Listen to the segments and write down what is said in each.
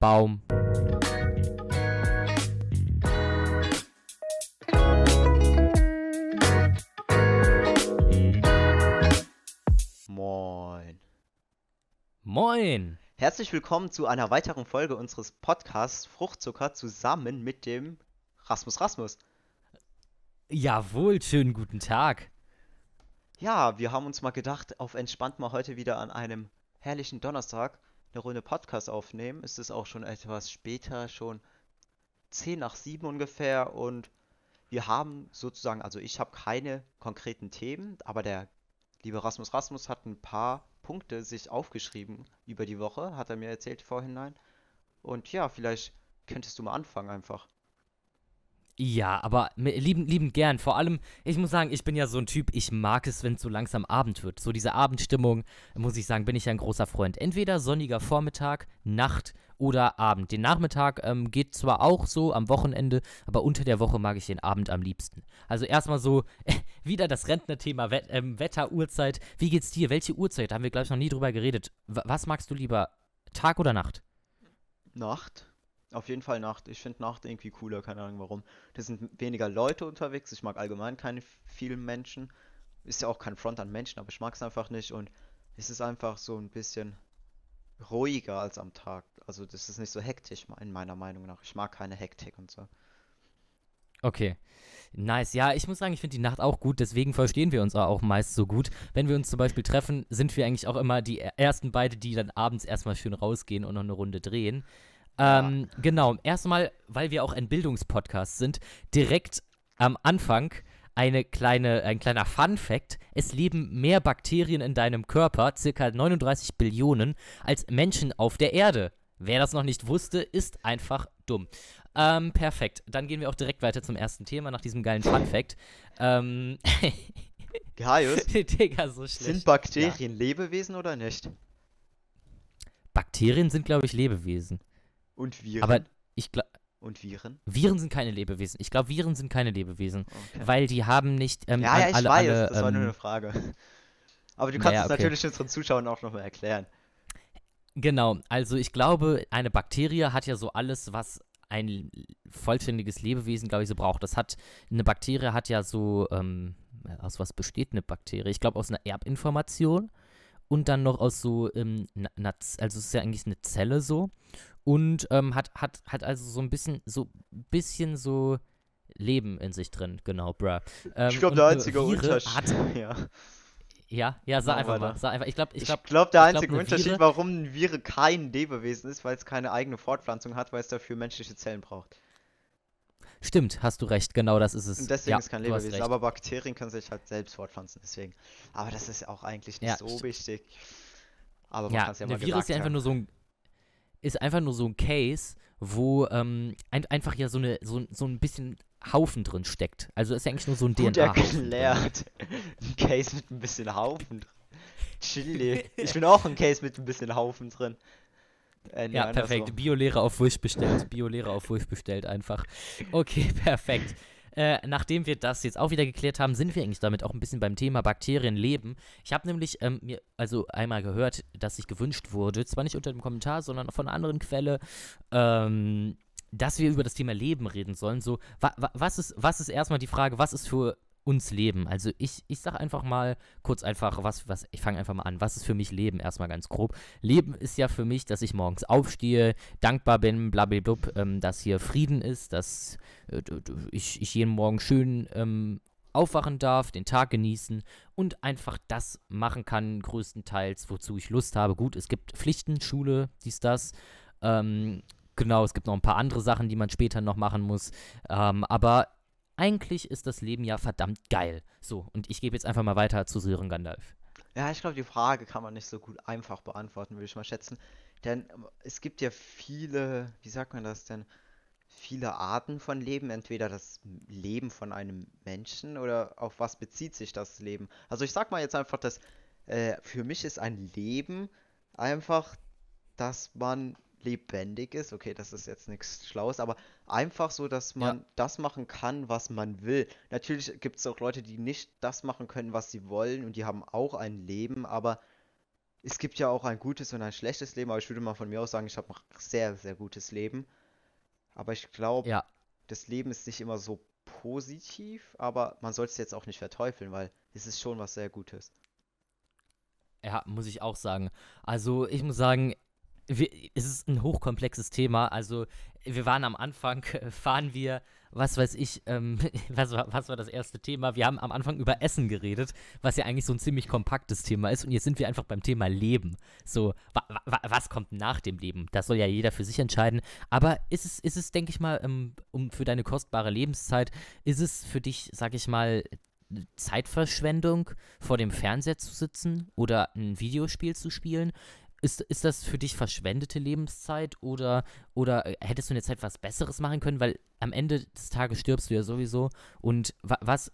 Baum. Moin. Moin. Herzlich willkommen zu einer weiteren Folge unseres Podcasts Fruchtzucker zusammen mit dem Rasmus Rasmus. Jawohl, schönen guten Tag. Ja, wir haben uns mal gedacht, auf entspannt mal heute wieder an einem herrlichen Donnerstag eine Runde Podcast aufnehmen. Es ist auch schon etwas später, schon 10 nach 7 ungefähr und wir haben sozusagen, also ich habe keine konkreten Themen, aber der liebe Rasmus Rasmus hat ein paar Punkte sich aufgeschrieben über die Woche, hat er mir erzählt vorhinein. Und ja, vielleicht könntest du mal anfangen einfach. Ja, aber lieben, lieben gern. Vor allem, ich muss sagen, ich bin ja so ein Typ, ich mag es, wenn es so langsam Abend wird. So diese Abendstimmung, muss ich sagen, bin ich ein großer Freund. Entweder sonniger Vormittag, Nacht oder Abend. Den Nachmittag ähm, geht zwar auch so am Wochenende, aber unter der Woche mag ich den Abend am liebsten. Also erstmal so, äh, wieder das Rentnerthema, Wet ähm, Wetter, Uhrzeit. Wie geht's dir? Welche Uhrzeit? Da haben wir, glaube ich, noch nie drüber geredet. W was magst du lieber? Tag oder Nacht? Nacht. Auf jeden Fall Nacht. Ich finde Nacht irgendwie cooler, keine Ahnung warum. Da sind weniger Leute unterwegs. Ich mag allgemein keine vielen Menschen. Ist ja auch kein Front an Menschen, aber ich mag es einfach nicht. Und es ist einfach so ein bisschen ruhiger als am Tag. Also das ist nicht so hektisch, in meiner Meinung nach. Ich mag keine Hektik und so. Okay. Nice. Ja, ich muss sagen, ich finde die Nacht auch gut, deswegen verstehen wir uns auch meist so gut. Wenn wir uns zum Beispiel treffen, sind wir eigentlich auch immer die ersten beide, die dann abends erstmal schön rausgehen und noch eine Runde drehen. Ähm, genau, erstmal, weil wir auch ein Bildungspodcast sind, direkt am Anfang eine kleine, ein kleiner Fun-Fact: Es leben mehr Bakterien in deinem Körper, circa 39 Billionen, als Menschen auf der Erde. Wer das noch nicht wusste, ist einfach dumm. Ähm, perfekt. Dann gehen wir auch direkt weiter zum ersten Thema nach diesem geilen Fun-Fact. Ähm. Gaius, Digga, so schlecht. sind Bakterien ja. Lebewesen oder nicht? Bakterien sind, glaube ich, Lebewesen. Und Viren? Aber ich glaube. Und Viren? Viren sind keine Lebewesen. Ich glaube, Viren sind keine Lebewesen. Okay. Weil die haben nicht. Ähm, ja, ja, ich alle, weiß. Alle, das war nur eine Frage. Aber du kannst ja, es okay. natürlich unseren Zuschauern auch nochmal erklären. Genau, also ich glaube, eine Bakterie hat ja so alles, was ein vollständiges Lebewesen, glaube ich, so braucht. Das hat, eine Bakterie hat ja so, ähm, aus was besteht eine Bakterie? Ich glaube, aus einer Erbinformation und dann noch aus so, ähm, also es ist ja eigentlich eine Zelle so und ähm, hat, hat, hat also so ein bisschen, so bisschen so Leben in sich drin, genau, bruh. Ähm, ich glaube, der einzige Unterschied. Hat, ja. Ja, ja, sag einfach mal. Sag einfach. Ich glaube, ich glaube, glaub, der ich einzige glaub, Unterschied, Viere, warum ein Viren kein Lebewesen ist, weil es keine eigene Fortpflanzung hat, weil es dafür menschliche Zellen braucht. Stimmt, hast du recht, genau das ist es. Und deswegen ja, ist kein Lebewesen, aber Bakterien können sich halt selbst fortpflanzen, deswegen. Aber das ist auch eigentlich nicht ja, so wichtig. Aber man ja, kann es ja mal Virus ist ja einfach nur so ein ist einfach nur so ein Case, wo ähm, ein, einfach ja so eine so, so ein bisschen Haufen drin steckt. Also ist ja eigentlich nur so ein Gut DNA. erklärt. ein Case mit ein bisschen Haufen drin. Chili. Ich bin auch ein Case mit ein bisschen Haufen drin. Äh, ja, perfekt. Biolehrer auf Wurst bestellt. Biolehrer auf Wurst bestellt einfach. Okay, perfekt. Äh, nachdem wir das jetzt auch wieder geklärt haben, sind wir eigentlich damit auch ein bisschen beim Thema Bakterienleben. Ich habe nämlich ähm, mir also einmal gehört, dass sich gewünscht wurde, zwar nicht unter dem Kommentar, sondern von einer anderen Quelle, ähm, dass wir über das Thema Leben reden sollen. So, wa, wa, was, ist, was ist erstmal die Frage, was ist für uns Leben? Also ich, ich sag einfach mal kurz einfach, was, was, ich fange einfach mal an. Was ist für mich Leben? Erstmal ganz grob. Leben ist ja für mich, dass ich morgens aufstehe, dankbar bin, blablabla, ähm, dass hier Frieden ist, dass äh, ich, ich jeden Morgen schön ähm, aufwachen darf, den Tag genießen und einfach das machen kann, größtenteils, wozu ich Lust habe. Gut, es gibt Pflichten, Schule, dies, das. Ähm, Genau, es gibt noch ein paar andere Sachen, die man später noch machen muss. Ähm, aber eigentlich ist das Leben ja verdammt geil. So, und ich gebe jetzt einfach mal weiter zu Sören Gandalf. Ja, ich glaube, die Frage kann man nicht so gut einfach beantworten, würde ich mal schätzen. Denn ähm, es gibt ja viele, wie sagt man das denn? Viele Arten von Leben. Entweder das Leben von einem Menschen oder auf was bezieht sich das Leben. Also ich sag mal jetzt einfach, dass äh, für mich ist ein Leben einfach, dass man lebendig ist. Okay, das ist jetzt nichts Schlaues, aber einfach so, dass man ja. das machen kann, was man will. Natürlich gibt es auch Leute, die nicht das machen können, was sie wollen und die haben auch ein Leben, aber es gibt ja auch ein gutes und ein schlechtes Leben, aber ich würde mal von mir aus sagen, ich habe ein sehr, sehr gutes Leben. Aber ich glaube, Ja, das Leben ist nicht immer so positiv, aber man soll es jetzt auch nicht verteufeln, weil es ist schon was sehr Gutes. ja, muss ich auch sagen. Also ich muss sagen, wir, es ist ein hochkomplexes Thema. Also wir waren am Anfang, fahren wir, was weiß ich, ähm, was, war, was war das erste Thema? Wir haben am Anfang über Essen geredet, was ja eigentlich so ein ziemlich kompaktes Thema ist. Und jetzt sind wir einfach beim Thema Leben. So, wa, wa, was kommt nach dem Leben? Das soll ja jeder für sich entscheiden. Aber ist es, ist es, denke ich mal, ähm, um für deine kostbare Lebenszeit, ist es für dich, sag ich mal, Zeitverschwendung, vor dem Fernseher zu sitzen oder ein Videospiel zu spielen? Ist, ist das für dich verschwendete Lebenszeit oder, oder äh, hättest du in der Zeit was Besseres machen können? Weil am Ende des Tages stirbst du ja sowieso. Und wa was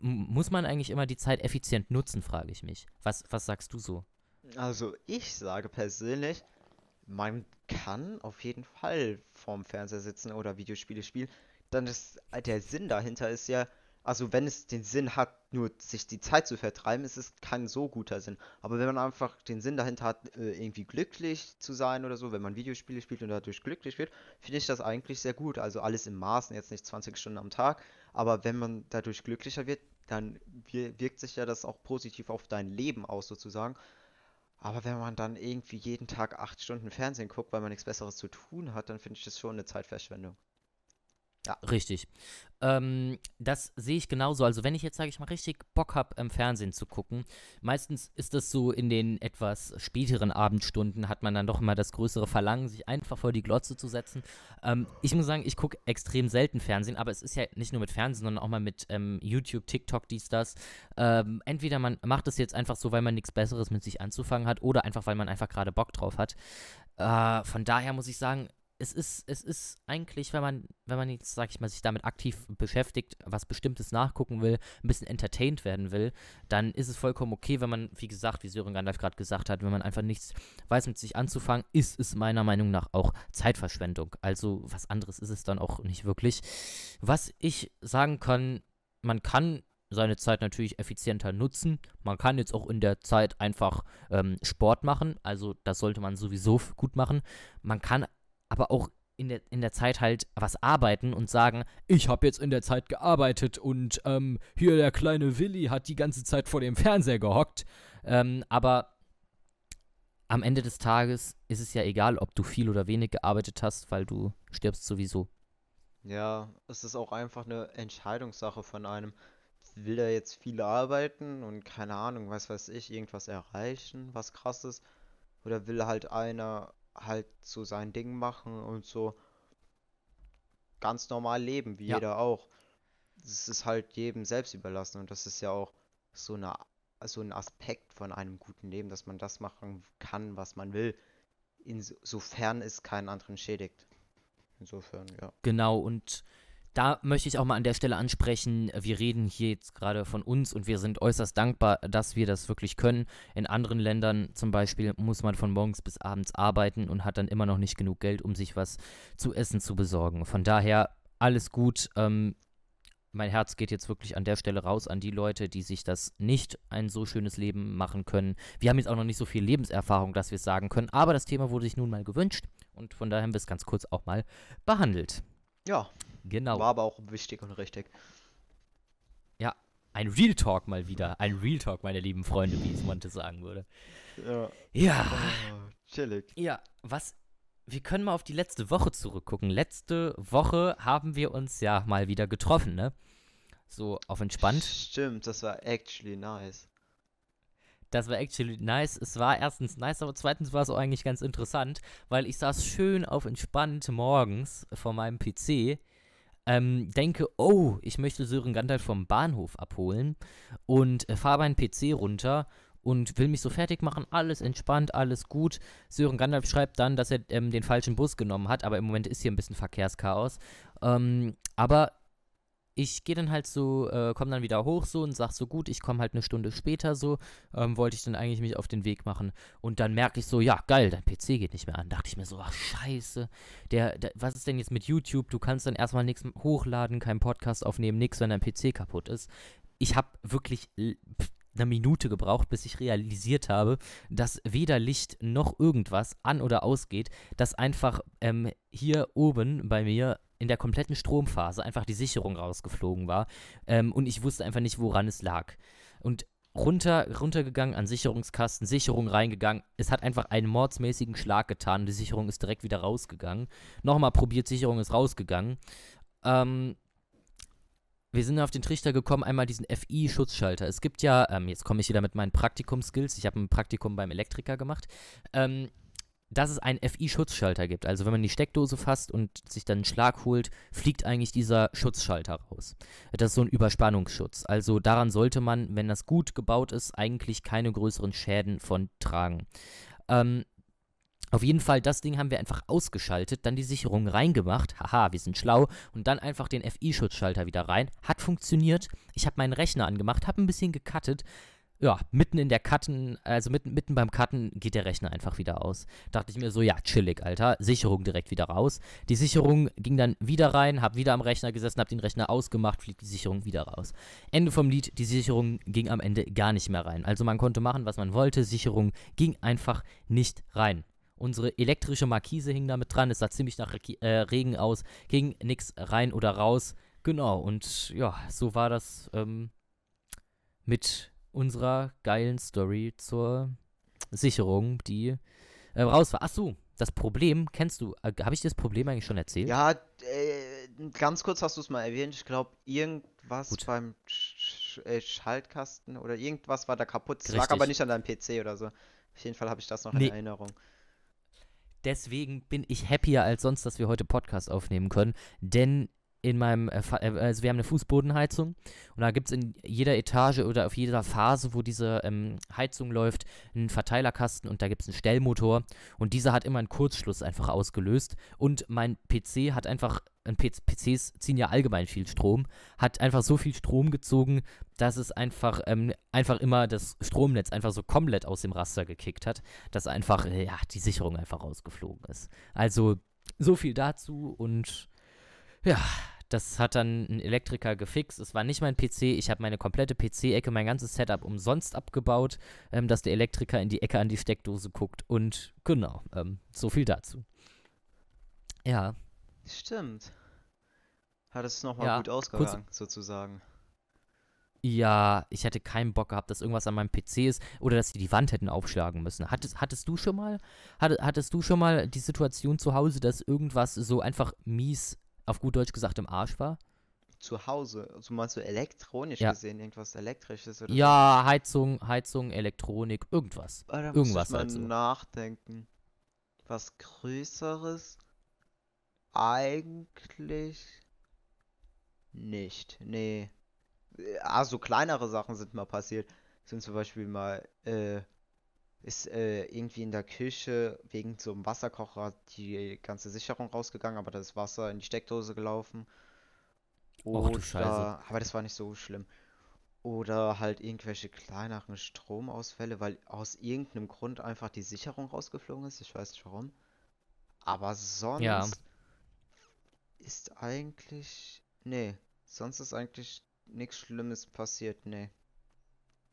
muss man eigentlich immer die Zeit effizient nutzen, frage ich mich. Was, was sagst du so? Also ich sage persönlich, man kann auf jeden Fall vorm Fernseher sitzen oder Videospiele spielen. Dann ist der Sinn dahinter ist ja, also wenn es den Sinn hat, nur sich die Zeit zu vertreiben, ist es kein so guter Sinn. Aber wenn man einfach den Sinn dahinter hat, äh, irgendwie glücklich zu sein oder so, wenn man Videospiele spielt und dadurch glücklich wird, finde ich das eigentlich sehr gut. Also alles im Maßen, jetzt nicht 20 Stunden am Tag, aber wenn man dadurch glücklicher wird, dann wir- wirkt sich ja das auch positiv auf dein Leben aus sozusagen. Aber wenn man dann irgendwie jeden Tag acht Stunden Fernsehen guckt, weil man nichts Besseres zu tun hat, dann finde ich das schon eine Zeitverschwendung. Ja, Richtig. Ähm, das sehe ich genauso. Also wenn ich jetzt, sage ich mal, richtig Bock habe, im Fernsehen zu gucken, meistens ist das so in den etwas späteren Abendstunden, hat man dann doch immer das größere Verlangen, sich einfach vor die Glotze zu setzen. Ähm, ich muss sagen, ich gucke extrem selten Fernsehen, aber es ist ja nicht nur mit Fernsehen, sondern auch mal mit ähm, YouTube, TikTok, dies, das. Ähm, entweder man macht es jetzt einfach so, weil man nichts Besseres mit sich anzufangen hat, oder einfach, weil man einfach gerade Bock drauf hat. Äh, von daher muss ich sagen, es ist, es ist eigentlich, wenn man, wenn man jetzt, sag ich mal, sich damit aktiv beschäftigt, was Bestimmtes nachgucken will, ein bisschen entertained werden will, dann ist es vollkommen okay, wenn man, wie gesagt, wie Sören Gandalf gerade gesagt hat, wenn man einfach nichts weiß mit sich anzufangen, ist es meiner Meinung nach auch Zeitverschwendung. Also was anderes ist es dann auch nicht wirklich. Was ich sagen kann, man kann seine Zeit natürlich effizienter nutzen. Man kann jetzt auch in der Zeit einfach ähm, Sport machen, also das sollte man sowieso gut machen. Man kann aber auch in der, in der Zeit halt was arbeiten und sagen, ich habe jetzt in der Zeit gearbeitet und ähm, hier der kleine Willi hat die ganze Zeit vor dem Fernseher gehockt. Ähm, aber am Ende des Tages ist es ja egal, ob du viel oder wenig gearbeitet hast, weil du stirbst sowieso. ja, es ist auch einfach eine Entscheidungssache von einem. Will er jetzt viel arbeiten und keine Ahnung, was weiß ich, irgendwas erreichen, was krasses? Oder will halt einer halt so sein Ding machen und so ganz normal leben, wie Ja, jeder auch? Das ist halt jedem selbst überlassen und das ist ja auch so eine, so ein Aspekt von einem guten Leben, dass man das machen kann, was man will, insofern es keinen anderen schädigt. Insofern, ja. genau. Und da möchte ich auch mal an der Stelle ansprechen, wir reden hier jetzt gerade von uns und wir sind äußerst dankbar, dass wir das wirklich können. In anderen Ländern zum Beispiel muss man von morgens bis abends arbeiten und hat dann immer noch nicht genug Geld, um sich was zu essen zu besorgen. Von daher alles gut. Ähm, mein Herz geht jetzt wirklich an der Stelle raus an die Leute, die sich das nicht ein so schönes Leben machen können. Wir haben jetzt auch noch nicht so viel Lebenserfahrung, dass wir es sagen können, aber das Thema wurde sich nun mal gewünscht und von daher haben wir es ganz kurz auch mal behandelt. Ja, Genau. war aber auch wichtig und richtig. Ja, ein Real Talk mal wieder. Ein Real Talk, meine lieben Freunde, wie es Monte sagen würde. Ja. Ja, Oh, chillig. ja, was. Wir können mal auf die letzte Woche zurückgucken. Letzte Woche haben wir uns ja mal wieder getroffen, ne? So auf entspannt. Stimmt, das war actually nice. Das war actually nice. Es war erstens nice, aber zweitens war es auch eigentlich ganz interessant, weil ich saß schön auf entspannt morgens vor meinem PC, ähm, denke, oh, ich möchte Sören Gandalf vom Bahnhof abholen und äh, fahre meinen PC runter und will mich so fertig machen, alles entspannt, alles gut. Sören Gandalf schreibt dann, dass er ähm, den falschen Bus genommen hat, aber im Moment ist hier ein bisschen Verkehrschaos. Ähm, aber ich gehe dann halt so, äh, komme dann wieder hoch so und sag so, gut, ich komme halt eine Stunde später so, ähm, wollte ich dann eigentlich mich auf den Weg machen. Und dann merke ich so, ja, geil, dein PC geht nicht mehr an. Dachte ich mir so, ach scheiße, der, der, was ist denn jetzt mit YouTube? Du kannst dann erstmal nichts hochladen, keinen Podcast aufnehmen, nix, wenn dein PC kaputt ist. Ich habe wirklich eine Minute gebraucht, bis ich realisiert habe, dass weder Licht noch irgendwas an oder ausgeht, dass einfach ähm, hier oben bei mir in der kompletten Stromphase einfach die Sicherung rausgeflogen war ähm, und ich wusste einfach nicht, woran es lag. Und runter, runtergegangen an Sicherungskasten, Sicherung reingegangen. Es hat einfach einen mordsmäßigen Schlag getan. Die Sicherung ist direkt wieder rausgegangen. Nochmal probiert, Sicherung ist rausgegangen. Ähm, wir sind auf den Trichter gekommen, einmal diesen FI-Schutzschalter. Es gibt ja, ähm, jetzt komme ich wieder mit meinen Praktikum-Skills. Ich habe ein Praktikum beim Elektriker gemacht. Ähm, dass es einen FI-Schutzschalter gibt. Also wenn man die Steckdose fasst und sich dann einen Schlag holt, fliegt eigentlich dieser Schutzschalter raus. Das ist so ein Überspannungsschutz. Also daran sollte man, wenn das gut gebaut ist, eigentlich keine größeren Schäden von tragen. Ähm, auf jeden Fall, das Ding haben wir einfach ausgeschaltet, dann die Sicherung reingemacht. Haha, wir sind schlau. Und dann einfach den FI-Schutzschalter wieder rein. Hat funktioniert. Ich habe meinen Rechner angemacht, habe ein bisschen gecuttet ja, mitten in der Cutten, also mitten, mitten beim Cutten geht der Rechner einfach wieder aus. Dachte ich mir so, ja, chillig, Alter. Sicherung direkt wieder raus. Die Sicherung ging dann wieder rein, hab wieder am Rechner gesessen, hab den Rechner ausgemacht, fliegt die Sicherung wieder raus. Ende vom Lied, die Sicherung ging am Ende gar nicht mehr rein. Also man konnte machen, was man wollte, Sicherung ging einfach nicht rein. Unsere elektrische Markise hing damit dran, es sah ziemlich nach äh, Regen aus, ging nichts rein oder raus. Genau, und ja, so war das ähm, mit unserer geilen Story zur Sicherung, die äh, raus war. Achso, das Problem, kennst du, äh, habe ich das Problem eigentlich schon erzählt? Ja, äh, ganz kurz hast du es mal erwähnt. Ich glaube, irgendwas Gut. beim Sch äh, Schaltkasten oder irgendwas war da kaputt. Es lag aber nicht an deinem PC oder so. Auf jeden Fall habe ich das noch nee. in Erinnerung. Deswegen bin ich happier als sonst, dass wir heute Podcast aufnehmen können, denn in meinem, äh, äh, also wir haben eine Fußbodenheizung und da gibt es in jeder Etage oder auf jeder Phase, wo diese ähm, Heizung läuft, einen Verteilerkasten und da gibt es einen Stellmotor und dieser hat immer einen Kurzschluss einfach ausgelöst und mein PC hat einfach, PCs ziehen ja allgemein viel Strom, hat einfach so viel Strom gezogen, dass es einfach, ähm, einfach immer das Stromnetz einfach so komplett aus dem Raster gekickt hat, dass einfach, äh, ja, die Sicherung einfach rausgeflogen ist. Also so viel dazu und ja, das hat dann ein Elektriker gefixt. Es war nicht mein PC. Ich habe meine komplette PC-Ecke, mein ganzes Setup umsonst abgebaut, ähm, dass der Elektriker in die Ecke an die Steckdose guckt. Und genau, ähm, so viel dazu. Ja. Stimmt. Hat es nochmal ja, gut ausgegangen, sozusagen. Ja, ich hätte keinen Bock gehabt, dass irgendwas an meinem PC ist oder dass sie die Wand hätten aufschlagen müssen. Hattest, hattest du schon mal, hattest, hattest du schon mal die Situation zu Hause, dass irgendwas so einfach mies auf gut Deutsch gesagt im Arsch war. Zu Hause? Also meinst du elektronisch ja. gesehen, irgendwas elektrisches oder Ja, so? Heizung, Heizung, Elektronik, irgendwas. Aber da irgendwas muss ich mal halt so. nachdenken. Was Größeres? Eigentlich nicht. Nee. Also kleinere Sachen sind mal passiert. Sind zum Beispiel mal äh, ist äh, irgendwie in der Küche wegen so einem Wasserkocher die ganze Sicherung rausgegangen, aber das Wasser in die Steckdose gelaufen. Oder, Och, Scheiße. aber das war nicht so schlimm. Oder halt irgendwelche kleineren Stromausfälle, weil aus irgendeinem Grund einfach die Sicherung rausgeflogen ist. Ich weiß nicht warum. Aber sonst ja. ist eigentlich. Nee, sonst ist eigentlich nichts Schlimmes passiert, nee.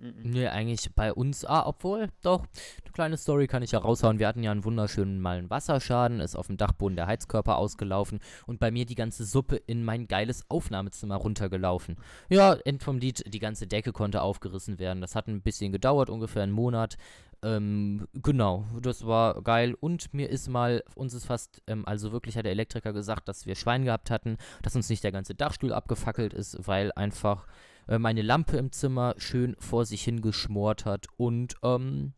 Mhm. Nee, eigentlich bei uns, ah, obwohl, doch, eine kleine Story kann ich ja raushauen. Wir hatten ja einen wunderschönen mal einen Wasserschaden, ist auf dem Dachboden der Heizkörper ausgelaufen und bei mir die ganze Suppe in mein geiles Aufnahmezimmer runtergelaufen. Ja, End vom Lied, die ganze Decke konnte aufgerissen werden. Das hat ein bisschen gedauert, ungefähr einen Monat. Ähm, genau, das war geil. Und mir ist mal, uns ist fast, ähm, also wirklich hat der Elektriker gesagt, dass wir Schwein gehabt hatten, dass uns nicht der ganze Dachstuhl abgefackelt ist, weil einfach äh, meine Lampe im Zimmer schön vor sich hingeschmort hat und ähm,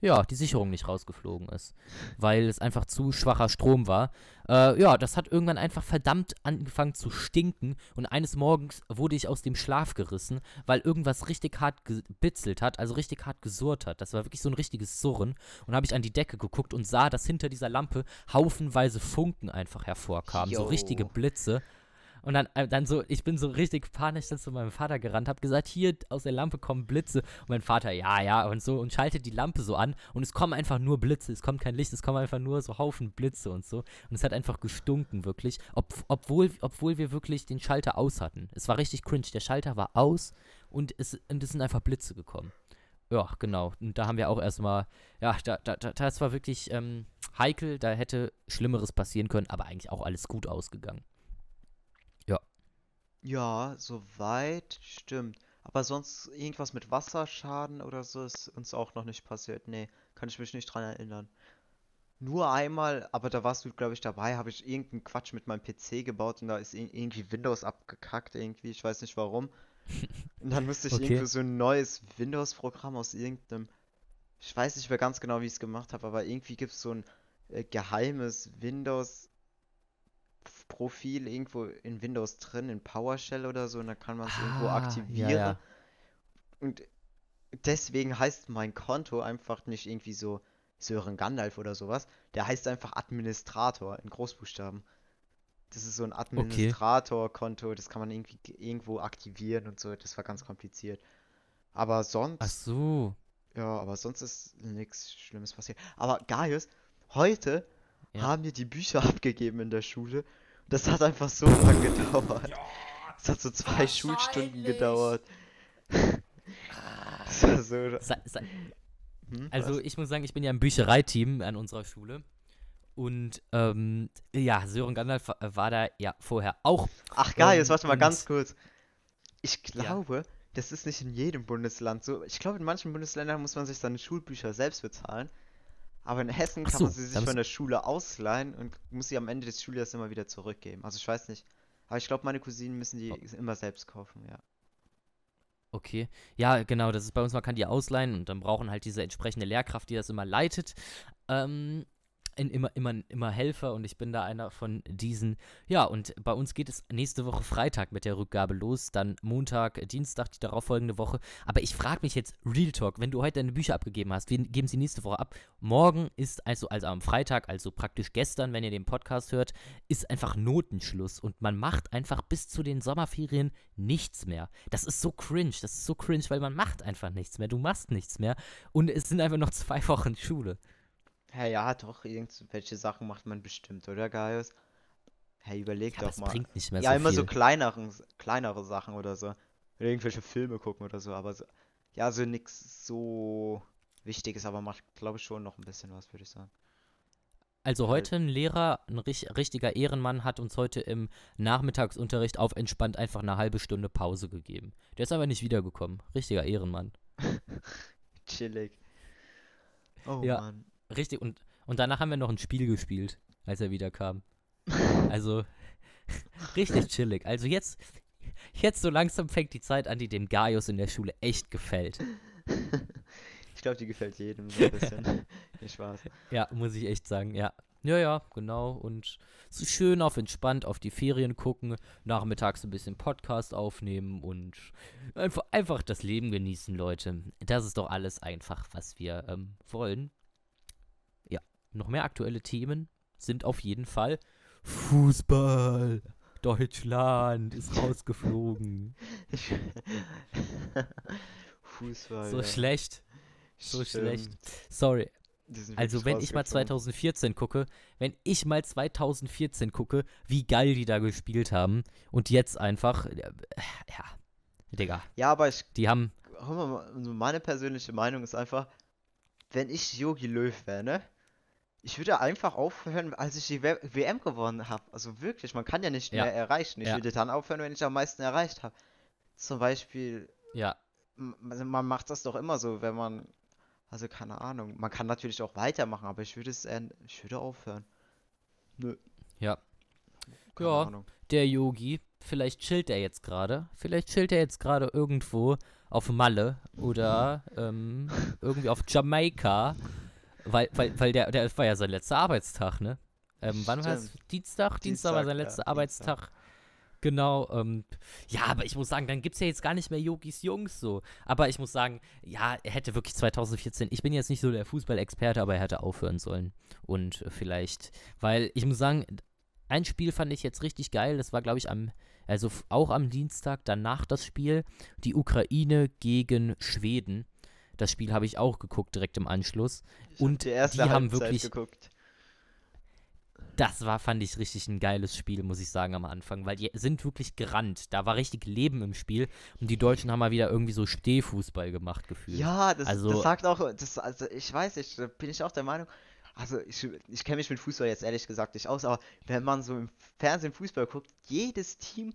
ja, die Sicherung nicht rausgeflogen ist, weil es einfach zu schwacher Strom war. Äh, ja, das hat irgendwann einfach verdammt angefangen zu stinken und eines Morgens wurde ich aus dem Schlaf gerissen, weil irgendwas richtig hart gebitzelt hat, also richtig hart gesurrt hat. Das war wirklich so ein richtiges Surren und habe ich an die Decke geguckt und sah, dass hinter dieser Lampe haufenweise Funken einfach hervorkamen, Yo. so richtige Blitze. Und dann, äh, dann so, ich bin so richtig panisch dann zu meinem Vater gerannt, hab gesagt, hier aus der Lampe kommen Blitze. Und mein Vater, ja, ja, und so, und schaltet die Lampe so an und es kommen einfach nur Blitze, es kommt kein Licht, es kommen einfach nur so Haufen Blitze und so. Und es hat einfach gestunken, wirklich, ob, obwohl, obwohl wir wirklich den Schalter aus hatten. Es war richtig cringe. Der Schalter war aus und es, und es sind einfach Blitze gekommen. Ja, genau. Und da haben wir auch erstmal, ja, da, da, da, das war wirklich ähm, heikel, da hätte Schlimmeres passieren können, aber eigentlich auch alles gut ausgegangen. Ja. Soweit stimmt. Aber sonst irgendwas mit Wasserschaden oder so ist uns auch noch nicht passiert. Nee, kann ich mich nicht dran erinnern. Nur einmal, aber da warst du, glaube ich, dabei, habe ich irgendeinen Quatsch mit meinem PC gebaut und da ist irgendwie Windows abgekackt irgendwie, ich weiß nicht warum. Und dann musste ich okay. irgendwie so ein neues Windows-Programm aus irgendeinem, ich weiß nicht mehr ganz genau, wie ich es gemacht habe, aber irgendwie gibt es so ein äh, geheimes Windows-Profil irgendwo in Windows drin, in PowerShell oder so, und dann kann man es ah, irgendwo aktivieren. Ja, ja. Und deswegen heißt mein Konto einfach nicht irgendwie so Sören Gandalf oder sowas. Der heißt einfach Administrator in Großbuchstaben. Das ist so ein Administrator-Konto, das kann man irgendwie irgendwo aktivieren und so. Das war ganz kompliziert. Aber sonst. Ach so. Ja, aber sonst ist nichts Schlimmes passiert. Aber Gaius, heute ja. haben wir die Bücher abgegeben in der Schule. Das hat einfach so lange gedauert. Es hat so zwei Schulstunden gedauert. das war so. Sa sa hm, also, was? ich muss sagen, ich bin ja im Büchereiteam an unserer Schule. Und ähm, ja, Sören Gandalf war da ja vorher auch. Ach geil, ähm, jetzt warte mal ganz kurz. Ich glaube, ja. das ist nicht in jedem Bundesland so. Ich glaube, in manchen Bundesländern muss man sich seine Schulbücher selbst bezahlen. Aber in Hessen kann so, man sie sich von der Schule ausleihen und muss sie am Ende des Schuljahres immer wieder zurückgeben. Also ich weiß nicht. Aber ich glaube, meine Cousinen müssen die oh. immer selbst kaufen, ja. Okay. Ja, genau, das ist bei uns, man kann die ausleihen und dann brauchen halt diese entsprechende Lehrkraft, die das immer leitet. Ähm, immer, immer, immer Helfer und ich bin da einer von diesen. Ja, und bei uns geht es nächste Woche Freitag mit der Rückgabe los, dann Montag, Dienstag, die darauffolgende Woche. Aber ich frage mich jetzt, Real Talk, wenn du heute deine Bücher abgegeben hast, wir geben sie nächste Woche ab. Morgen ist also, also am Freitag, also praktisch gestern, wenn ihr den Podcast hört, ist einfach Notenschluss und man macht einfach bis zu den Sommerferien nichts mehr. Das ist so cringe, das ist so cringe, weil man macht einfach nichts mehr. Du machst nichts mehr und es sind einfach noch zwei Wochen Schule. Hey, ja, doch, irgendwelche Sachen macht man bestimmt, oder, Gaius? Hey, überleg ja, doch das mal. bringt nicht mehr ja, so immer viel. so kleineren, kleinere Sachen oder so. Oder irgendwelche Filme gucken oder so, aber so, ja, so nix so Wichtiges, aber macht, glaube ich, schon noch ein bisschen was, würde ich sagen. Also heute ein Lehrer, ein richtiger Ehrenmann, hat uns heute im Nachmittagsunterricht auf entspannt einfach eine halbe Stunde Pause gegeben. Der ist aber nicht wiedergekommen. Richtiger Ehrenmann. Chillig. Oh ja. Mann. Richtig, und, und danach haben wir noch ein Spiel gespielt, als er wieder kam. Also, richtig chillig. Also jetzt, jetzt so langsam fängt die Zeit an, die dem Gaius in der Schule echt gefällt. Ich glaube, die gefällt jedem so ein bisschen. Nicht Spaß. Ja, muss ich echt sagen, ja. Ja, ja, genau. Und so schön auf entspannt auf die Ferien gucken, nachmittags ein bisschen Podcast aufnehmen und einfach, einfach das Leben genießen, Leute. Das ist doch alles einfach, was wir ähm, wollen noch mehr aktuelle Themen sind auf jeden Fall Fußball. Deutschland ist rausgeflogen. Fußball. So ja. schlecht. So Stimmt. schlecht. Sorry. Also wenn ich mal 2014 gucke, wenn ich mal 2014 gucke, wie geil die da gespielt haben und jetzt einfach, äh, ja, Digga. Ja, aber ich, die haben, meine persönliche Meinung ist einfach, wenn ich Yogi Löw wäre, ne, ich würde einfach aufhören, als ich die WM gewonnen habe. Also wirklich, man kann ja nicht ja. mehr erreichen. Ich ja. würde dann aufhören, wenn ich am meisten erreicht habe. Zum Beispiel. Ja. Also man macht das doch immer so, wenn man. Also keine Ahnung. Man kann natürlich auch weitermachen, aber ich würde es ich würde aufhören. Nö. Ja. Keine ja, Ahnung. der Yogi, vielleicht chillt er jetzt gerade. Vielleicht chillt er jetzt gerade irgendwo auf Malle oder ähm, irgendwie auf Jamaika weil, weil, weil der, der war ja sein letzter Arbeitstag, ne? Ähm, wann war es? Dienstag? Dienstag? Dienstag war sein letzter ja, Arbeitstag. Dienstag. Genau, ähm, ja, aber ich muss sagen, dann gibt es ja jetzt gar nicht mehr Yogis Jungs so. Aber ich muss sagen, ja, er hätte wirklich 2014, ich bin jetzt nicht so der Fußballexperte, aber er hätte aufhören sollen. Und vielleicht, weil ich muss sagen, ein Spiel fand ich jetzt richtig geil, das war, glaube ich, am, also auch am Dienstag, danach das Spiel, die Ukraine gegen Schweden. Das Spiel habe ich auch geguckt direkt im Anschluss. Ich und die, die haben wirklich. Geguckt. das war, fand ich, richtig ein geiles Spiel, muss ich sagen, am Anfang, weil die sind wirklich gerannt. Da war richtig Leben im Spiel und die Deutschen haben mal wieder irgendwie so Stehfußball gemacht, gefühlt. Ja, das, also, das sagt auch, das, also ich weiß nicht, da bin ich auch der Meinung, also ich, ich kenne mich mit Fußball jetzt ehrlich gesagt nicht aus, aber wenn man so im Fernsehen Fußball guckt, jedes Team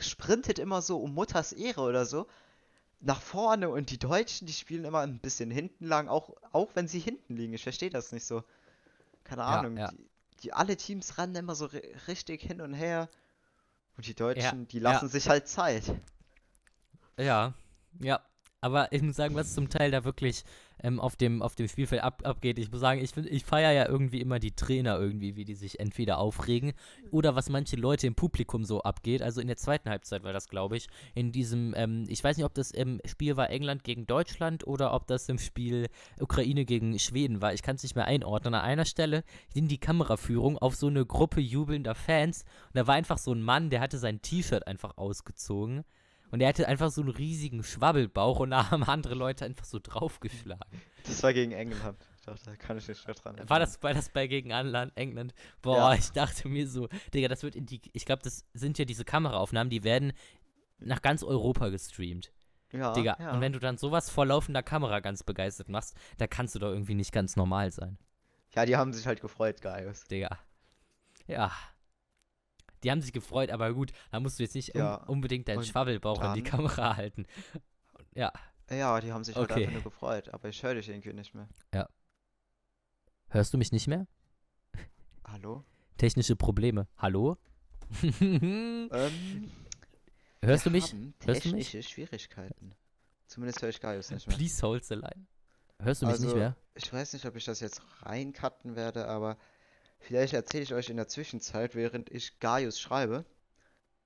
sprintet immer so um Mutters Ehre oder so nach vorne und die Deutschen, die spielen immer ein bisschen hinten lang, auch, auch wenn sie hinten liegen. Ich verstehe das nicht so. Keine Ahnung. Ja, ja. Die, die, alle Teams rennen immer so richtig hin und her. Und die Deutschen, ja, die lassen sich halt Zeit. Ja, ja. Aber ich muss sagen, was zum Teil da wirklich ähm, auf, dem, auf dem Spielfeld ab, abgeht. Ich muss sagen, ich, ich feiere ja irgendwie immer die Trainer irgendwie, wie die sich entweder aufregen oder was manche Leute im Publikum so abgeht. Also in der zweiten Halbzeit war das, glaube ich, in diesem, ähm, ich weiß nicht, ob das im Spiel war England gegen Deutschland oder ob das im Spiel Ukraine gegen Schweden war. Ich kann es nicht mehr einordnen. An einer Stelle ging die Kameraführung auf so eine Gruppe jubelnder Fans und da war einfach so ein Mann, der hatte sein T-Shirt einfach ausgezogen. Und er hatte einfach so einen riesigen Schwabbelbauch und da haben andere Leute einfach so draufgeschlagen. Das war gegen England. da kann ich nicht mehr dran erinnern. War das, war das bei gegen Anland, England? Boah, ja. ich dachte mir so, Digga, das wird in die. Ich glaube, das sind ja diese Kameraaufnahmen, die werden nach ganz Europa gestreamt. Ja, Digga, ja. und wenn du dann sowas vor laufender Kamera ganz begeistert machst, da kannst du doch irgendwie nicht ganz normal sein. Ja, die haben sich halt gefreut, Gaius. Digga. Ja, die haben sich gefreut, aber gut, da musst du jetzt nicht ja. un unbedingt deinen Schwabbelbauch an die Kamera halten. Ja. Ja, die haben sich halt einfach nur gefreut, aber ich höre dich irgendwie nicht mehr. Ja. Hörst du mich nicht mehr? Hallo? Technische Probleme. Hallo? ähm, Hörst du mich? Hörst du mich? Schwierigkeiten. Zumindest höre ich Gaius nicht mehr. Please hold the line. Hörst du mich also, nicht mehr? Ich weiß nicht, ob ich das jetzt reincutten werde, aber Vielleicht erzähle ich euch in der Zwischenzeit, während ich Gaius schreibe.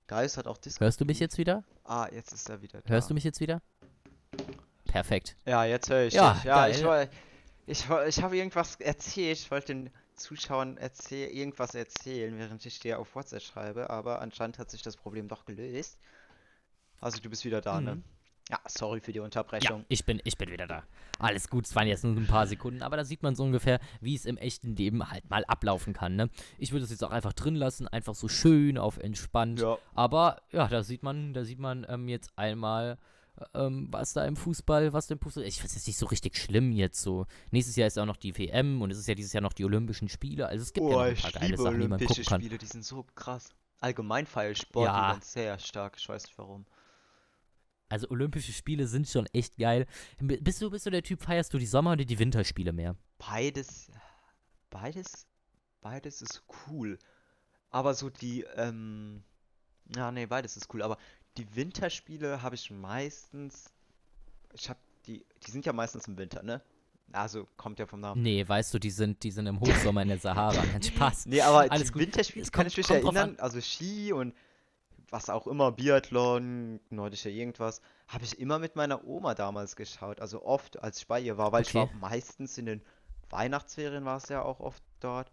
Gaius hat auch Discord. Hörst du mich jetzt wieder? Ah, jetzt ist er wieder da. Hörst du mich jetzt wieder? Perfekt. Ja, jetzt höre ich ja, dich. Ja, geil. ich, ich, ich habe irgendwas erzählt. Ich wollte den Zuschauern erzähl irgendwas erzählen, während ich dir auf WhatsApp schreibe, aber anscheinend hat sich das Problem doch gelöst. Also du bist wieder da, ne? mhm. ne? Ja, sorry für die Unterbrechung. Ja, ich bin, ich bin wieder da. Alles gut, es waren jetzt nur ein paar Sekunden, aber da sieht man so ungefähr, wie es im echten Leben halt mal ablaufen kann. Ne? Ich würde es jetzt auch einfach drin lassen, einfach so schön auf entspannt. Ja. Aber ja, da sieht man, da sieht man ähm, jetzt einmal, ähm, was da im Fußball, was da im Fußball. Ich finde es jetzt nicht so richtig schlimm jetzt so. Nächstes Jahr ist auch noch die WM und es ist ja dieses Jahr noch die Olympischen Spiele. Also es gibt oh, ja noch ein paar geile Sachen, die man gucken kann. Spiele, die sind so krass. Allgemein feiere Sport ja. sehr stark. Ich weiß nicht warum. Also Olympische Spiele sind schon echt geil. Bist du, bist du der Typ, feierst du die Sommer- oder die Winterspiele mehr? Beides, beides, beides ist cool. Aber so die, ähm, ja, nee, beides ist cool. Aber die Winterspiele habe ich meistens, ich habe die, die sind ja meistens im Winter, ne? Also kommt ja vom Namen. Nee, weißt du, die sind, die sind im Hochsommer in der Sahara. Kein Spaß. Nee, aber Alles die Winterspiele kann ich mich erinnern. Also Ski und was auch immer, Biathlon, nordische irgendwas, habe ich immer mit meiner Oma damals geschaut. Also oft, als ich bei ihr war, weil okay. ich war meistens in den Weihnachtsferien war es ja auch oft dort.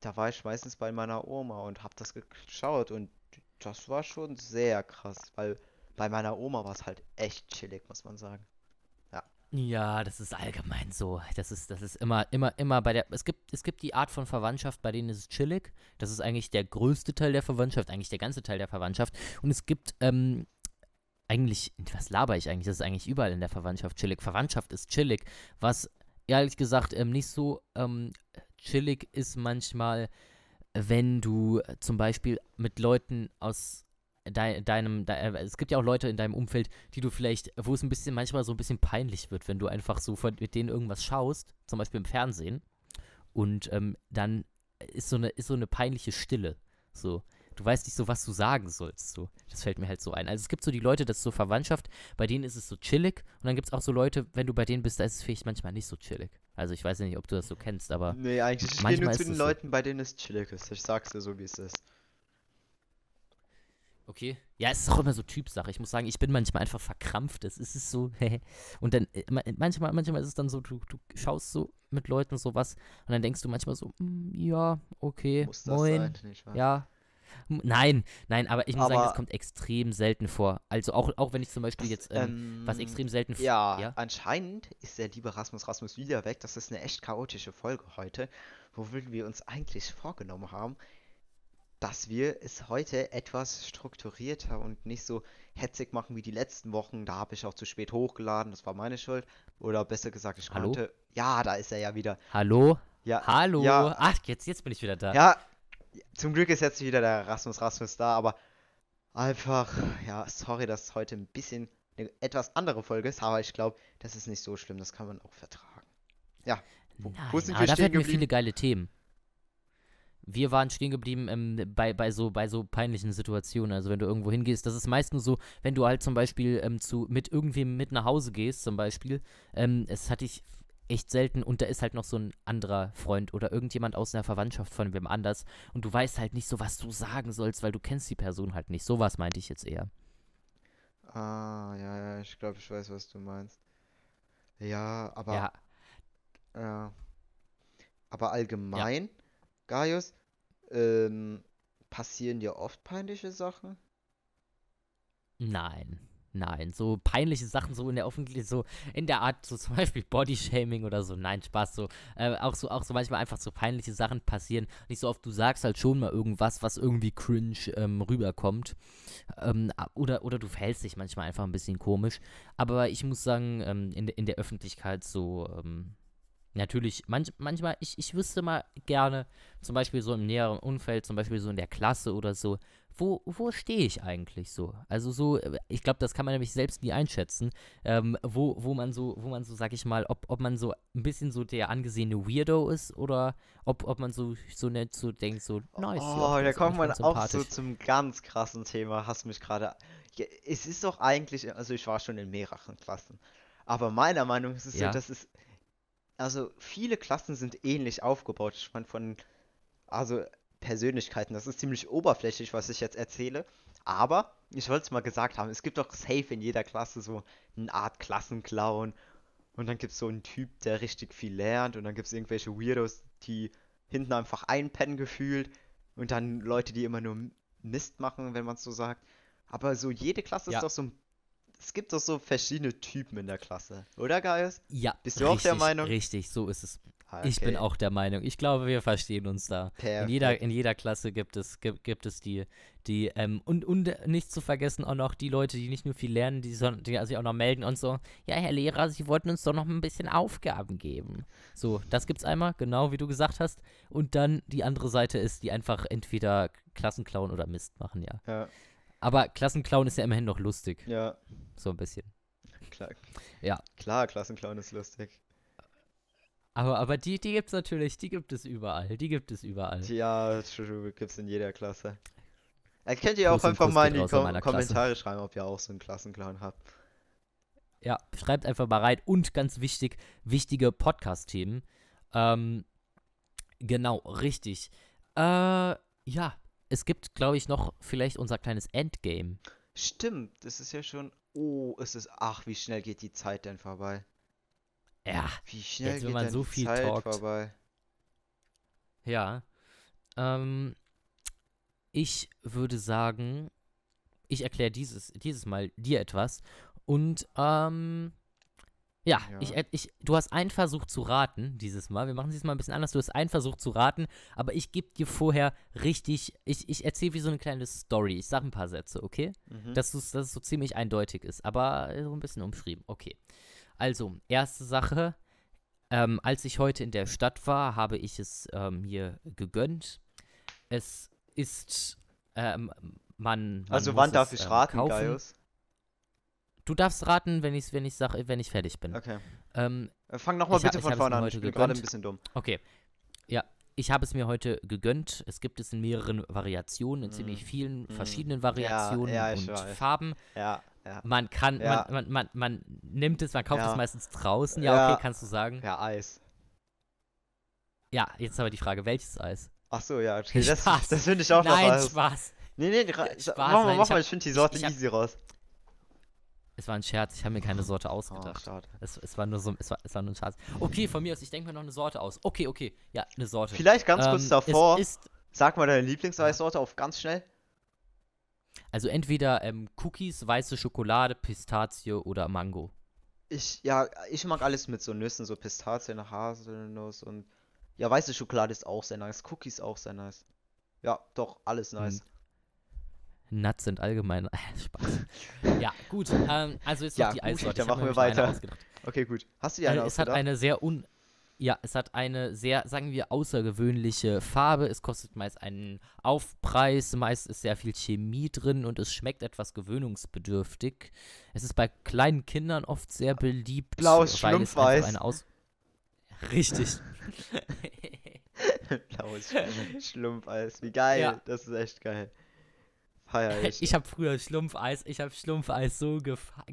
Da war ich meistens bei meiner Oma und habe das geschaut und das war schon sehr krass, weil bei meiner Oma war es halt echt chillig, muss man sagen. Ja, das ist allgemein so. Das ist, das ist immer, immer, immer bei der. Es gibt, es gibt die Art von Verwandtschaft, bei denen ist es chillig. Das ist eigentlich der größte Teil der Verwandtschaft, eigentlich der ganze Teil der Verwandtschaft. Und es gibt, ähm, eigentlich, was laber ich eigentlich? Das ist eigentlich überall in der Verwandtschaft chillig. Verwandtschaft ist chillig. Was ehrlich gesagt ähm, nicht so ähm, chillig ist manchmal, wenn du zum Beispiel mit Leuten aus de, deinem, de, äh, es gibt ja auch Leute in deinem Umfeld, die du vielleicht, wo es ein bisschen, manchmal so ein bisschen peinlich wird, wenn du einfach so von, mit denen irgendwas schaust, zum Beispiel im Fernsehen, und ähm, dann ist so eine, ist so eine peinliche Stille. So. Du weißt nicht so, was du sagen sollst. So. Das fällt mir halt so ein. Also es gibt so die Leute, das ist so Verwandtschaft, bei denen ist es so chillig. Und dann gibt es auch so Leute, wenn du bei denen bist, da ist es vielleicht manchmal nicht so chillig. Also ich weiß ja nicht, ob du das so kennst, aber. Nee, eigentlich ich gehe nur zu den Leuten, so. bei denen es chillig ist. Ich sag's dir so, wie es ist. Okay. Ja, es ist auch immer so Typsache. Ich muss sagen, ich bin manchmal einfach verkrampft. Es ist so, und dann, äh, manchmal, manchmal ist es dann so, du, du schaust so mit Leuten sowas und dann denkst du manchmal so, mm, ja, okay, Muss das moin, sein, nicht wahr? ja. Nein, nein, aber ich muss aber, sagen, das kommt extrem selten vor. Also auch, auch wenn ich zum Beispiel jetzt, ähm, ähm, was extrem selten. Ja, ja, anscheinend ist der liebe Rasmus Rasmus wieder weg. Das ist eine echt chaotische Folge heute, wo wir uns eigentlich vorgenommen haben, dass wir es heute etwas strukturierter und nicht so hetzig machen wie die letzten Wochen. Da habe ich auch zu spät hochgeladen, das war meine Schuld. Oder besser gesagt, ich Hallo? konnte. Ja, da ist er ja wieder. Hallo? Ja. Hallo? Ja. Ach, jetzt, jetzt bin ich wieder da. Ja, zum Glück ist jetzt wieder der Rasmus Rasmus da, aber einfach, ja, sorry, dass es heute ein bisschen eine etwas andere Folge ist, aber ich glaube, das ist nicht so schlimm, das kann man auch vertragen. Ja, wo, Nein, wo sind wir dafür hatten wir viele geile Themen. Wir waren stehen geblieben ähm, bei, bei, so, bei so peinlichen Situationen. Also wenn du irgendwo hingehst, das ist meistens so, wenn du halt zum Beispiel ähm, zu, mit irgendwem mit nach Hause gehst, zum Beispiel. Ähm, es hatte ich echt selten und da ist halt noch so ein anderer Freund oder irgendjemand aus einer Verwandtschaft von wem anders und du weißt halt nicht so, was du sagen sollst, weil du kennst die Person halt nicht. Sowas meinte ich jetzt eher. Ah, ja, ja, ich glaube, ich weiß, was du meinst. Ja, aber. Ja. Ja. Aber allgemein, ja. Gaius, ähm, passieren dir oft peinliche Sachen? Nein. Nein, so peinliche Sachen so in der Öffentlichkeit, so in der Art, so zum Beispiel Bodyshaming oder so, nein, Spaß, so, äh, auch so, auch so manchmal einfach so peinliche Sachen passieren. Nicht so oft, du sagst halt schon mal irgendwas, was irgendwie cringe ähm, rüberkommt. Ähm, oder, oder du verhältst dich manchmal einfach ein bisschen komisch. Aber ich muss sagen, ähm, in, in der Öffentlichkeit so, ähm, natürlich, manch, manchmal, ich, ich wüsste mal gerne, zum Beispiel so im näheren Umfeld, zum Beispiel so in der Klasse oder so, wo, wo stehe ich eigentlich so? Also so, äh, ich glaube, das kann man nämlich selbst nie einschätzen, ähm, wo, wo man so, wo man so, sag ich mal, ob, ob man so ein bisschen so der angesehene Weirdo ist oder ob, ob man so, so nett so denkt, so nice. Oh, ja, da kommt man auch so zum ganz krassen Thema, hast mich gerade. Ja, es ist doch eigentlich, also ich war schon in mehreren Klassen, aber meiner Meinung nach ist es ja. so, dass es, also viele Klassen sind ähnlich aufgebaut. Ich meine, von, also Persönlichkeiten. Das ist ziemlich oberflächlich, was ich jetzt erzähle. Aber ich wollte es mal gesagt haben, es gibt doch safe in jeder Klasse so eine Art Klassenclown. Und dann gibt es so einen Typ, der richtig viel lernt. Und dann gibt es irgendwelche Weirdos, die hinten einfach einpennen gefühlt. Und dann Leute, die immer nur Mist machen, wenn man es so sagt. Aber so jede Klasse ja. ist doch so ein. Es gibt doch so verschiedene Typen in der Klasse, oder Gaius? Ja. Bist du richtig, auch der Meinung? Richtig, so ist es. Okay. Ich bin auch der Meinung. Ich glaube, wir verstehen uns da. In jeder, in jeder Klasse gibt es, gibt, gibt es die, die, ähm, und, und nicht zu vergessen auch noch die Leute, die nicht nur viel lernen, die, die sich auch noch melden und so, ja, Herr Lehrer, Sie wollten uns doch noch ein bisschen Aufgaben geben. So, das gibt's einmal, genau wie du gesagt hast. Und dann die andere Seite ist, die einfach entweder Klassenclown oder Mist machen, ja. Ja. Aber Klassenclown ist ja immerhin noch lustig. Ja. So ein bisschen. Klar. Ja. Klar, Klassenclown ist lustig. Aber, aber die, die gibt es natürlich, die gibt es überall. Die gibt es überall. Ja, gibt es in jeder Klasse. Äh, könnt ihr auch einfach mal in die Kom Kommentare schreiben, ob ihr auch so einen Klassenclown habt. Ja, schreibt einfach mal rein. Und ganz wichtig, wichtige Podcast-Themen. Ähm, genau, richtig. Äh, ja, es gibt, glaube ich, noch vielleicht unser kleines Endgame. Stimmt, das ist ja schon. Oh, es ist. Ach, wie schnell geht die Zeit denn vorbei? Ja, wie schnell jetzt, wenn man so viel Zeit talkt. vorbei? Ja. Ähm, ich würde sagen, ich erkläre dieses, dieses Mal dir etwas. Und, ähm, ja, ja. Ich, ich, du hast einen Versuch zu raten dieses Mal. Wir machen es mal ein bisschen anders. Du hast einen Versuch zu raten, aber ich gebe dir vorher richtig, ich, ich erzähle wie so eine kleine Story. Ich sage ein paar Sätze, okay? Mhm. Dass, dass es so ziemlich eindeutig ist, aber so ein bisschen umschrieben. Okay. Also, erste Sache. Ähm, als ich heute in der Stadt war, habe ich es ähm, mir gegönnt. Es ist, ähm, man, man Also, wann darf es, ich ähm, raten, kaufen. Gaius? Du darfst raten, wenn ich, wenn ich sag, wenn ich fertig bin. Okay. Ähm, äh, Fang nochmal bitte von vorne an. Ich bin gerade ein bisschen dumm. Okay. Ja, ich habe es mir heute gegönnt. Es gibt es in mehreren Variationen, in mm. ziemlich vielen mm. verschiedenen Variationen ja, ja, und weiß. Farben. Ja. Ja. Man kann, ja. man, man, man, man, nimmt es, man kauft es meistens draußen. Ja, okay, kannst du sagen. Ja, Eis. Ja, jetzt aber die Frage, welches Eis? Ach so, ja, okay. Das, das finde ich auch Nein, noch Nein, Spaß. Nee, nee, Spaß, mach mal, mach mal, ich finde die Sorte ich, ich easy raus. Es war ein Scherz, ich habe mir keine Sorte oh, ausgedacht. Oh. Es, es, war nur so, es war, es war nur ein Scherz. Okay, von mir aus, ich denke mir noch eine Sorte aus. Okay, okay, ja, eine Sorte. Vielleicht ganz ähm, kurz davor. Es ist, Sag mal deine Lieblingseissorte auf ganz schnell. Also entweder ähm, Cookies, weiße Schokolade, Pistazie oder Mango. Ich, ja, ich mag alles mit so Nüssen, so Pistazien, Haselnuss und ja, weiße Schokolade ist auch sehr nice. Cookies auch sehr nice. Ja, doch, alles nice. Nuts sind allgemein. Spaß. ja, gut. Ähm, also jetzt ja, noch die Eissorte. Dann machen wir weiter. Okay, gut. Hast du die eine äh, Es hat eine sehr un ja, es hat eine sehr, sagen wir, außergewöhnliche Farbe. Es kostet meist einen Aufpreis. Meist ist sehr viel Chemie drin und es schmeckt etwas gewöhnungsbedürftig. Es ist bei kleinen Kindern oft sehr beliebt. Blaues Schlumpfeis. Eine Aus Richtig. Blaues Schlumpfeis. Wie geil. Ja. Das ist echt geil. Ich habe früher Schlumpfeis, ich habe Schlumpfeis so,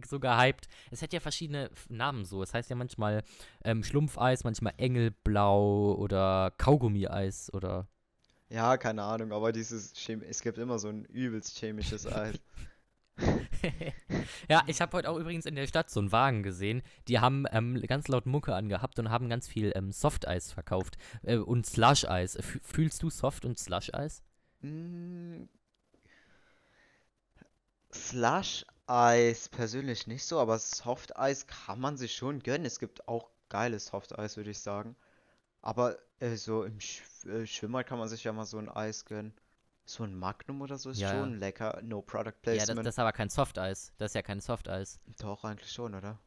so gehypt. Es hat ja verschiedene Namen so. Es heißt ja manchmal ähm, Schlumpfeis, manchmal Engelblau oder Kaugummi-Eis oder. Ja, keine Ahnung, aber dieses Chem es gibt immer so ein übelst chemisches Eis. ja, ich habe heute auch übrigens in der Stadt so einen Wagen gesehen. Die haben ähm, ganz laut Mucke angehabt und haben ganz viel ähm, Softeis verkauft. Äh, und Slush-Eis. Fühlst du Soft- und Slush-Eis? Mm, Slush-Eis persönlich nicht so, aber Soft-Eis kann man sich schon gönnen. Es gibt auch geiles Soft-Eis, würde ich sagen. Aber äh, so im Sch äh, Schwimmer kann man sich ja mal so ein Eis gönnen. So ein Magnum oder so ist ja, schon lecker. No Product Placement. Ja, das, das ist aber kein Soft-Eis. Das ist ja kein Soft-Eis. Doch, eigentlich schon, oder?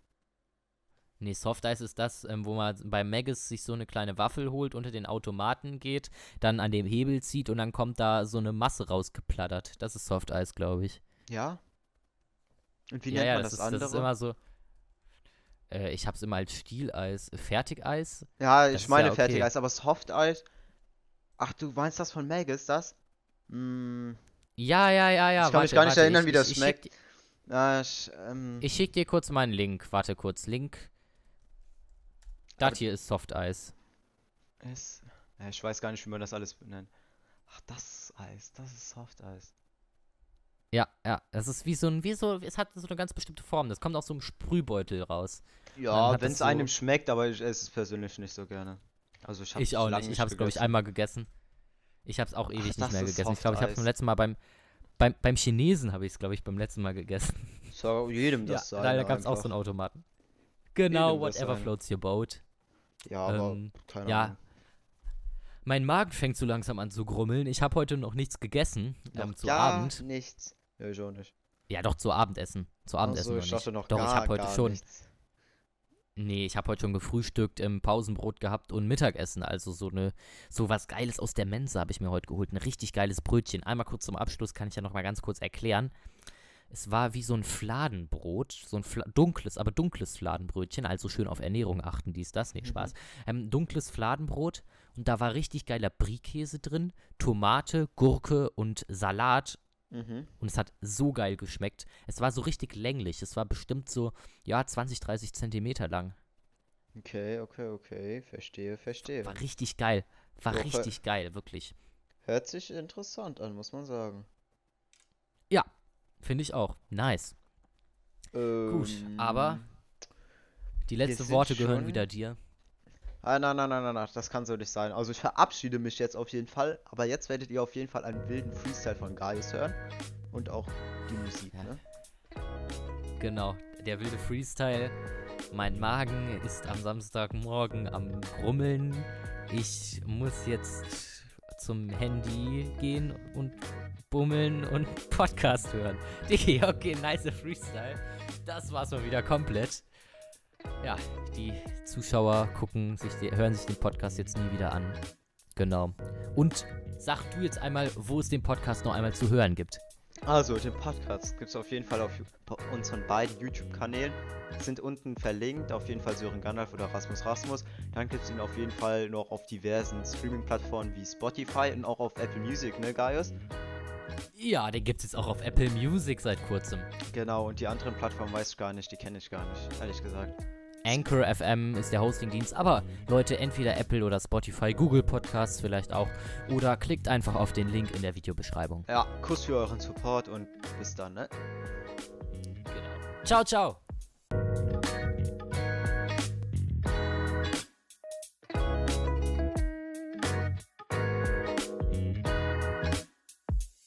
Nee, Soft-Eis ist das, ähm, wo man bei Maggis sich so eine kleine Waffel holt, unter den Automaten geht, dann an dem Hebel zieht und dann kommt da so eine Masse rausgeplattert. Das ist Soft-Eis, glaube ich. Ja? Und wie ja, nennt ja, man das, das, ist, andere? das ist immer so. Äh, ich hab's immer als Stieleis. Fertigeis? Ja, ich meine ja okay. Fertigeis, aber Softeis. Ach, du meinst das von Meg, ist das? Hm. Ja, ja, ja, ja. Ich kann warte, mich gar nicht warte, erinnern, ich, wie das ich, schmeckt. Ich, ja, ich, ähm, ich schick dir kurz meinen Link. Warte kurz. Link. Das hier ist Softeis. Ja, ich weiß gar nicht, wie man das alles nennt. Ach, das ist Eis. Das ist Softeis. Ja, ja. Das ist wie so ein, wie so, es hat so eine ganz bestimmte Form. Das kommt aus so einem Sprühbeutel raus. Ja, wenn es so einem schmeckt, aber ich esse es persönlich nicht so gerne. Also ich, ich auch nicht. Ich habe es, glaube ich, einmal gegessen. Ich habe es auch ewig Ach, nicht mehr gegessen. Ich glaube, ich habe es beim letzten Mal beim, beim, beim Chinesen habe ich es, glaube ich, beim letzten Mal gegessen. So, jedem das ja, sein. Da gab es auch so einen Automaten. Genau, jedem whatever floats your boat. Ja, aber ähm, keine ja. Ahnung. Mein Magen fängt so langsam an zu grummeln. Ich habe heute noch nichts gegessen. Ähm, zu ja, Abend. nichts. Ja, ich auch nicht. Ja, doch, zu Abendessen. Zu Abendessen. Also, ich dachte noch doch, gar, ich habe heute schon. Nichts. Nee, ich habe heute schon gefrühstückt, im Pausenbrot gehabt und Mittagessen. Also so eine, so was Geiles aus der Mensa habe ich mir heute geholt. Ein richtig geiles Brötchen. Einmal kurz zum Abschluss kann ich ja noch mal ganz kurz erklären. Es war wie so ein Fladenbrot, so ein Fla dunkles, aber dunkles Fladenbrötchen, also schön auf Ernährung achten, dies, das, nicht Spaß. Mhm. Ähm, dunkles Fladenbrot und da war richtig geiler Brie-Käse drin, Tomate, Gurke und Salat Mhm. Und es hat so geil geschmeckt. Es war so richtig länglich. Es war bestimmt so, ja, 20, 30 Zentimeter lang. Okay, okay, okay. Verstehe, verstehe. War richtig geil. War Doch, richtig geil, wirklich. Hört sich interessant an, muss man sagen. Ja, finde ich auch. Nice. Ähm, Gut, aber die letzten Worte gehören wieder dir. Ah, nein, nein, nein, nein, nein, das kann so nicht sein. Also ich verabschiede mich jetzt auf jeden Fall, aber jetzt werdet ihr auf jeden Fall einen wilden Freestyle von Gaius hören. Und auch die Musik, ja. ne? Genau, der wilde Freestyle. Mein Magen ist am Samstagmorgen am Grummeln. Ich muss jetzt zum Handy gehen und bummeln und Podcast hören. Digi, okay, nice Freestyle. Das war's mal wieder komplett ja, die Zuschauer gucken sich, hören sich den Podcast jetzt nie wieder an. Genau. Und sag du jetzt einmal, wo es den Podcast noch einmal zu hören gibt. Also, den Podcast gibt es auf jeden Fall auf unseren beiden YouTube-Kanälen. Sind unten verlinkt, auf jeden Fall Sören Gandalf oder Rasmus Rasmus. Dann gibt es ihn auf jeden Fall noch auf diversen Streaming-Plattformen wie Spotify und auch auf Apple Music, ne, Gaius? Ja, den gibt es jetzt auch auf Apple Music seit kurzem. Genau, und die anderen Plattformen weiß ich gar nicht, die kenne ich gar nicht, ehrlich gesagt. Anchor FM ist der Hostingdienst, aber Leute, entweder Apple oder Spotify, Google Podcasts vielleicht auch oder klickt einfach auf den Link in der Videobeschreibung. Ja, Kuss für euren Support und bis dann, ne? Genau. Ciao, ciao.